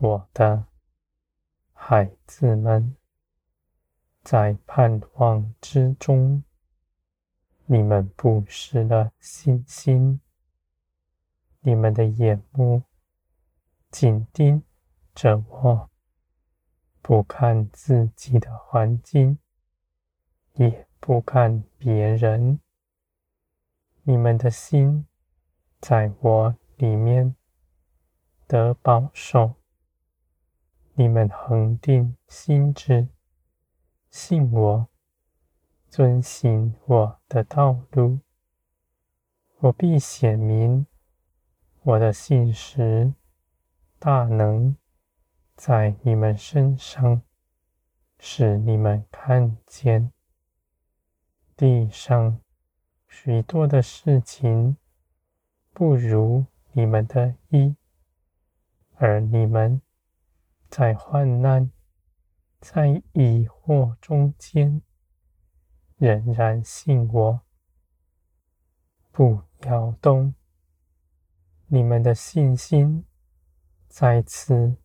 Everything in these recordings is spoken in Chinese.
我的孩子们，在盼望之中，你们不失了信心，你们的眼目紧盯着我，不看自己的环境，也不看别人，你们的心在我里面得保守。你们恒定心志，信我，遵行我的道路，我必显明我的信实大能在你们身上，使你们看见地上许多的事情不如你们的意，而你们。在患难、在疑惑中间，仍然信我，不摇动。你们的信心在此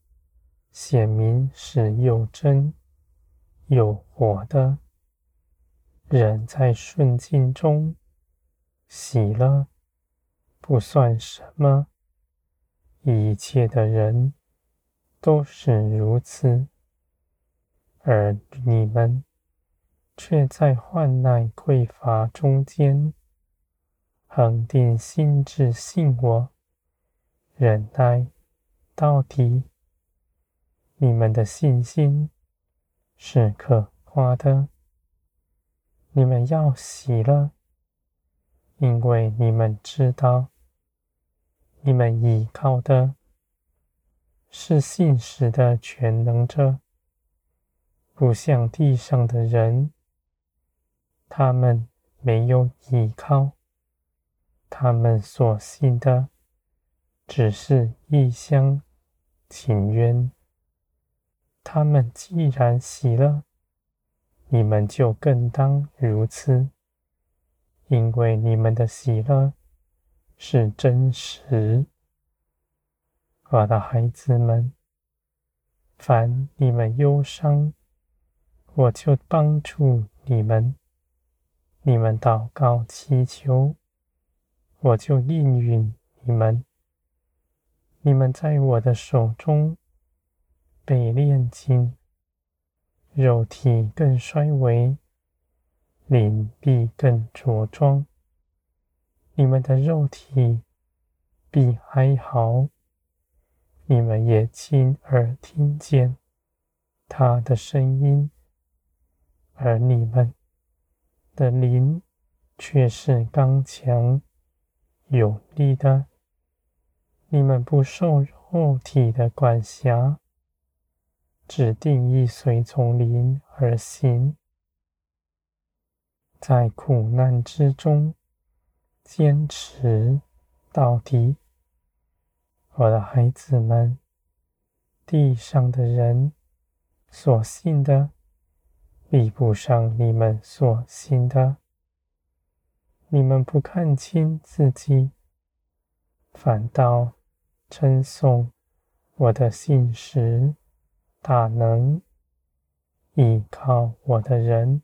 显明是又真又活的。人在顺境中喜乐，不算什么。一切的人。都是如此，而你们却在患难匮乏中间，恒定心志信我，忍耐到底。你们的信心是可夸的，你们要喜乐，因为你们知道，你们依靠的。是信实的全能者，不像地上的人，他们没有依靠，他们所信的只是一厢情愿。他们既然喜乐，你们就更当如此，因为你们的喜乐是真实。我的孩子们，凡你们忧伤，我就帮助你们；你们祷告祈求，我就应允你们。你们在我的手中被炼金，肉体更衰微，灵力更茁壮。你们的肉体必哀嚎。你们也亲耳听见他的声音，而你们的灵却是刚强有力的。你们不受肉体的管辖，只定意随从灵而行，在苦难之中坚持到底。我的孩子们，地上的人所信的，比不上你们所信的。你们不看清自己，反倒称颂我的信实大能。倚靠我的人，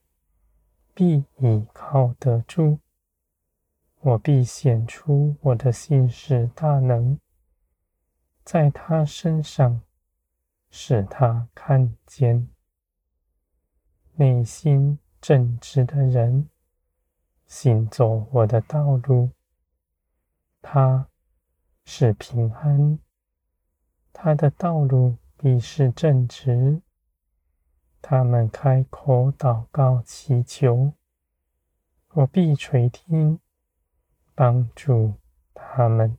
必倚靠得住。我必显出我的信实大能。在他身上，使他看见内心正直的人行走我的道路，他是平安，他的道路必是正直。他们开口祷告祈求，我必垂听，帮助他们。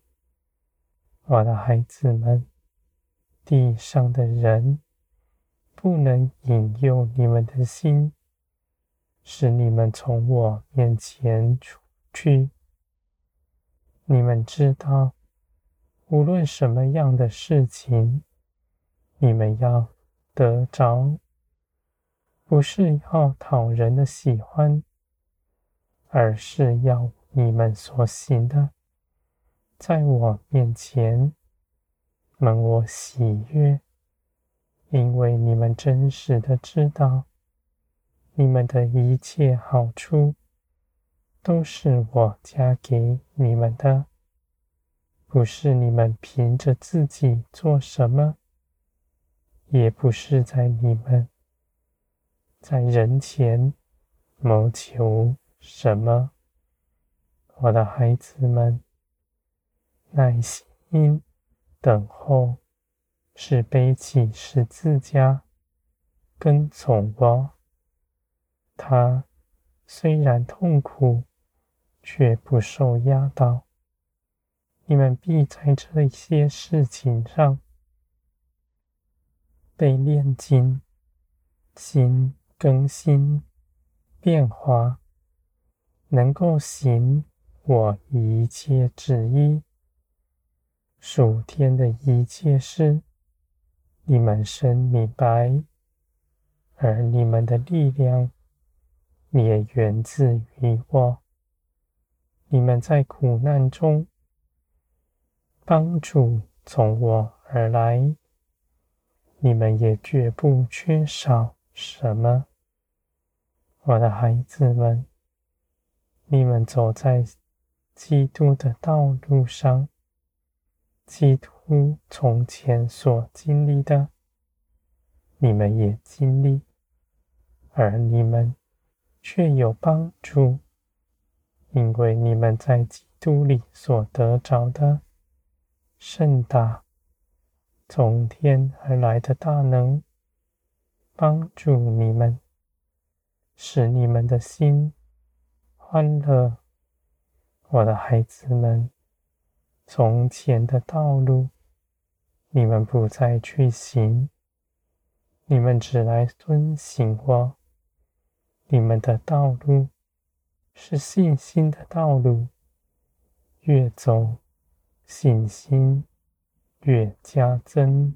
我的孩子们，地上的人不能引诱你们的心，使你们从我面前出去。你们知道，无论什么样的事情，你们要得着，不是要讨人的喜欢，而是要你们所行的。在我面前，蒙我喜悦，因为你们真实的知道，你们的一切好处都是我加给你们的，不是你们凭着自己做什么，也不是在你们在人前谋求什么。我的孩子们，耐心等候。是背起十字架，跟从我。他虽然痛苦，却不受压倒。你们必在这些事情上被炼金、心更新、变化，能够行我一切旨意，属天的一切事。你们深明白，而你们的力量也源自于我。你们在苦难中，帮助从我而来，你们也绝不缺少什么。我的孩子们，你们走在基督的道路上，基督。从前所经历的，你们也经历，而你们却有帮助，因为你们在基督里所得着的甚大从天而来的大能，帮助你们，使你们的心欢乐。我的孩子们，从前的道路。你们不再去行，你们只来遵行我。你们的道路是信心的道路，越走信心越加增。